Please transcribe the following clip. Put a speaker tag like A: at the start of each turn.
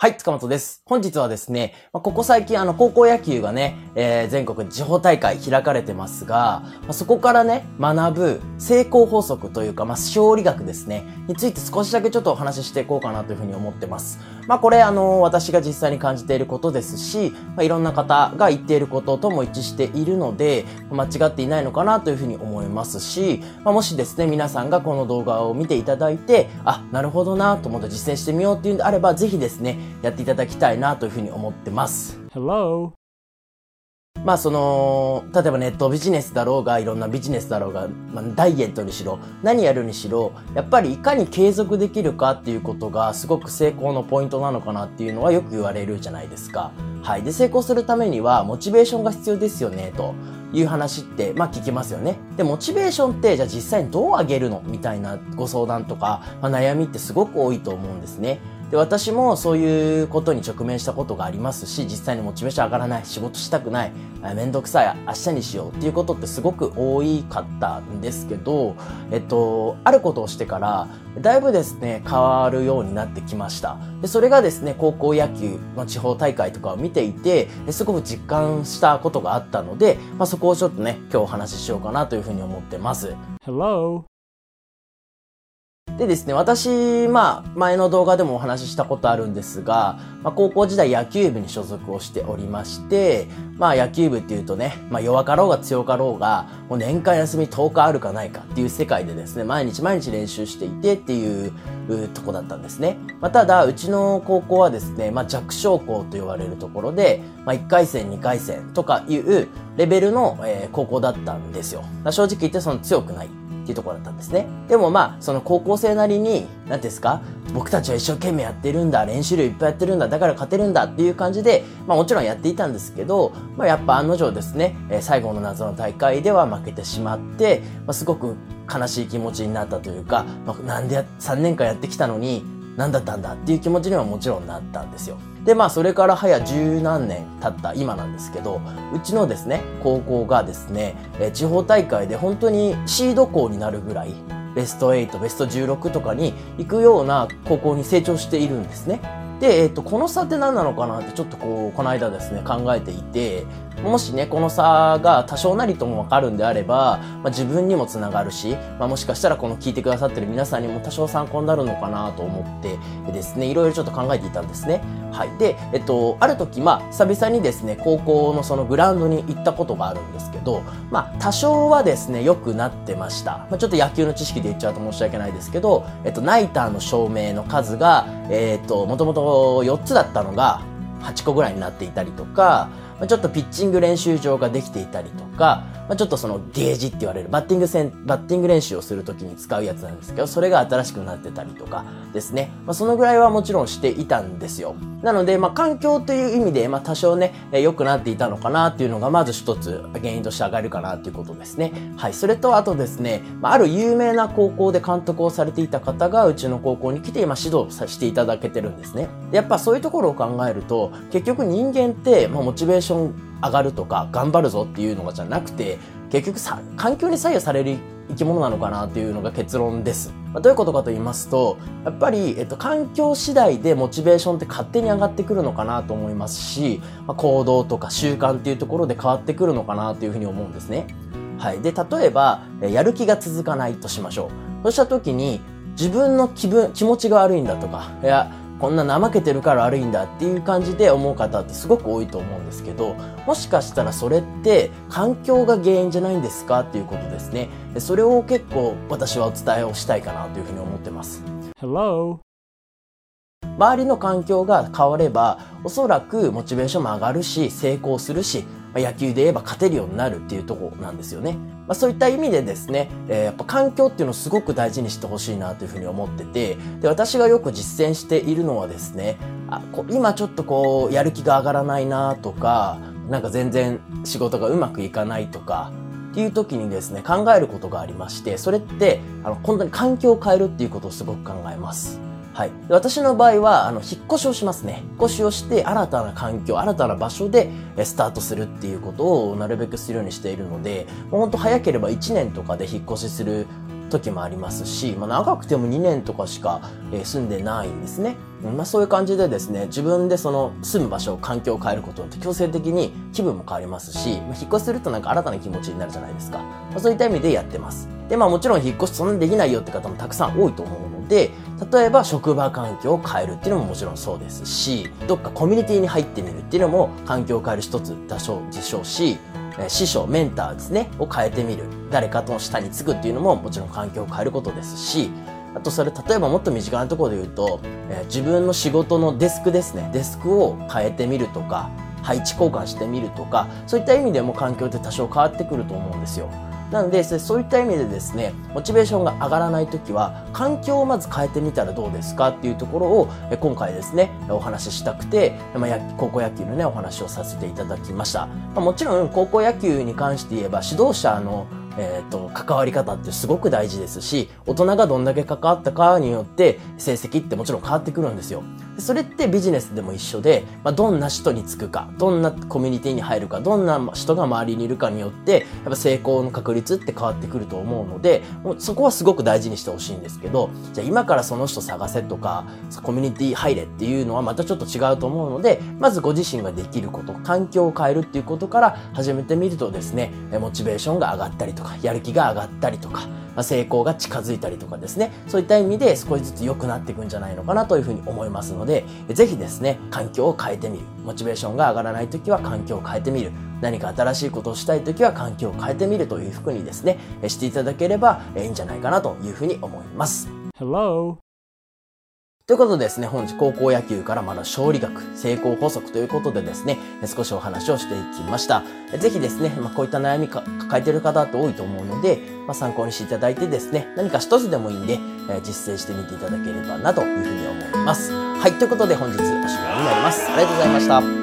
A: はい、塚本です。本日はですね、まここ最近あの高校野球がね、えー、全国地方大会開かれてますが、まそこからね、学ぶ成功法則というか、まあ、勝利学ですね、について少しだけちょっとお話ししていこうかなというふうに思ってます。まあこれあの、私が実際に感じていることですし、まあ、いろんな方が言っていることとも一致しているので、間違っていないのかなというふうに思いますし、ま、もしですね、皆さんがこの動画を見ていただいて、あ、なるほどなと思って実践してみようっていうんであれば、ぜひですね、やっていただきたいなというふうに思ってます。Hello. まあその、例えばネットビジネスだろうが、いろんなビジネスだろうが、まあ、ダイエットにしろ、何やるにしろ、やっぱりいかに継続できるかっていうことがすごく成功のポイントなのかなっていうのはよく言われるじゃないですか。はい。で、成功するためにはモチベーションが必要ですよね、という話って、まあ聞きますよね。で、モチベーションってじゃあ実際にどう上げるのみたいなご相談とか、まあ、悩みってすごく多いと思うんですね。で、私もそういうことに直面したことがありますし、実際にモチベーション上がらない、仕事したくない、めんどくさい、明日にしようっていうことってすごく多いかったんですけど、えっと、あることをしてから、だいぶですね、変わるようになってきました。で、それがですね、高校野球の地方大会とかを見ていて、すごく実感したことがあったので、まあ、そこをちょっとね、今日お話ししようかなというふうに思ってます。Hello! でですね、私、まあ、前の動画でもお話ししたことあるんですが、まあ、高校時代野球部に所属をしておりまして、まあ、野球部っていうとね、まあ、弱かろうが強かろうが、もう年間休み10日あるかないかっていう世界でですね、毎日毎日練習していてっていうとこだったんですね。まあ、ただ、うちの高校はですね、まあ、弱小校と言われるところで、まあ、1回戦、2回戦とかいうレベルの、えー、高校だったんですよ。正直言ってその強くない。っていうところだったんですね。でもまあ、その高校生なりに、何ですか僕たちは一生懸命やってるんだ、練習量いっぱいやってるんだ、だから勝てるんだっていう感じで、まあもちろんやっていたんですけど、まあやっぱ案の定ですね、え、最後の謎の大会では負けてしまって、まあすごく悲しい気持ちになったというか、まあ、なんで3年間やってきたのに、何だったんだっていう気持ちにはもちろんなったんですよ。で、まあ、それから早十何年経った今なんですけど、うちのですね、高校がですね、え地方大会で本当にシード校になるぐらい、ベスト8、ベスト16とかに行くような高校に成長しているんですね。で、えっ、と、この差って何なのかなってちょっとこう、この間ですね、考えていて、もしね、この差が多少なりともわかるんであれば、まあ、自分にもつながるし、まあ、もしかしたらこの聞いてくださってる皆さんにも多少参考になるのかなと思ってですね、いろいろちょっと考えていたんですね。はい。で、えっと、ある時、まあ、久々にですね、高校のそのグラウンドに行ったことがあるんですけど、まあ、多少はですね、良くなってました。まあ、ちょっと野球の知識で言っちゃうと申し訳ないですけど、えっと、ナイターの照明の数が、えっと、もともと4つだったのが、8個ぐらいになっていたりとか、ちょっとピッチング練習場ができていたりとか、まあ、ちょっとそのゲージって言われるバッティング戦、バッティング練習をするときに使うやつなんですけど、それが新しくなってたりとかですね。まあ、そのぐらいはもちろんしていたんですよ。なので、まあ、環境という意味で、まあ、多少ね、良くなっていたのかなっていうのが、まず一つ原因として上がるかなっていうことですね。はい。それと、あとですね、まあ、ある有名な高校で監督をされていた方が、うちの高校に来て、今指導させていただけてるんですね。やっぱそういうところを考えると、結局人間って、まあ、モチベーション上がるとか頑張るぞっていうのがじゃなくて結局さ環境に左右される生き物なのかなっていうのが結論です。まあ、どういうことかと言いますと、やっぱり、えっと、環境次第でモチベーションって勝手に上がってくるのかなと思いますし、まあ、行動とか習慣っていうところで変わってくるのかなというふうに思うんですね。はい。で、例えば、やる気が続かないとしましょう。そうした時に、自分の気分、気持ちが悪いんだとか、いや、こんな怠けてるから悪いんだっていう感じで思う方ってすごく多いと思うんですけど、もしかしたらそれって環境が原因じゃないんですかっていうことですね。それを結構私はお伝えをしたいかなというふうに思ってます。Hello? 周りの環境が変われば、おそらくモチベーションも上がるし、成功するし、ま、野球で言えば勝てるようになるっていうとこなんですよね。まあ、そういった意味でですね、えー、やっぱ環境っていうのをすごく大事にしてほしいなというふうに思ってて、で、私がよく実践しているのはですね、あこ今ちょっとこう、やる気が上がらないなとか、なんか全然仕事がうまくいかないとか、っていう時にですね、考えることがありまして、それって、あの、本当に環境を変えるっていうことをすごく考えます。はい。私の場合は、あの、引っ越しをしますね。引っ越しをして、新たな環境、新たな場所で、スタートするっていうことをなるべくするようにしているので、もうほんと早ければ1年とかで引っ越しする時もありますし、まあ、長くても2年とかしか、え、住んでないんですね。まあ、そういう感じでですね、自分でその住む場所、環境を変えることによって強制的に気分も変わりますし、まあ、引っ越しするとなんか新たな気持ちになるじゃないですか。まあ、そういった意味でやってます。で、まあもちろん引っ越しそんなにできないよって方もたくさん多いと思うので、例えば職場環境を変えるっていうのももちろんそうですし、どっかコミュニティに入ってみるっていうのも環境を変える一つでしょうでしょうし、師匠、メンターですね、を変えてみる。誰かとの下につくっていうのももちろん環境を変えることですし、あとそれ例えばもっと身近なところで言うと、えー、自分の仕事のデスクですね。デスクを変えてみるとか、配置交換してみるとか、そういった意味でも環境って多少変わってくると思うんですよ。なので、そういった意味でですね、モチベーションが上がらないときは、環境をまず変えてみたらどうですかっていうところを、今回ですね、お話ししたくて、まあ、高校野球のね、お話をさせていただきました。まあ、もちろん、高校野球に関して言えば、指導者のえっ、ー、と、関わり方ってすごく大事ですし、大人がどんだけ関わったかによって成績ってもちろん変わってくるんですよ。それってビジネスでも一緒で、まあ、どんな人につくか、どんなコミュニティに入るか、どんな人が周りにいるかによって、やっぱ成功の確率って変わってくると思うので、もうそこはすごく大事にしてほしいんですけど、じゃあ今からその人探せとか、コミュニティ入れっていうのはまたちょっと違うと思うので、まずご自身ができること、環境を変えるっていうことから始めてみるとですね、モチベーションが上がったりとか、やる気が上がったりとか、ま、成功が近づいたりとかですね、そういった意味で少しずつ良くなっていくんじゃないのかなというふうに思いますので、ぜひですね、環境を変えてみる。モチベーションが上がらないときは環境を変えてみる。何か新しいことをしたいときは環境を変えてみるというふうにですね、していただければいいんじゃないかなというふうに思います。Hello! ということでですね、本日高校野球から学ぶ勝利学、成功法則ということでですね、少しお話をしていきました。ぜひですね、まあ、こういった悩みか抱えている方って多いと思うので、まあ、参考にしていただいてですね、何か一つでもいいんで、え実践してみていただければなというふうに思います。はい、ということで本日おしまいになります。ありがとうございました。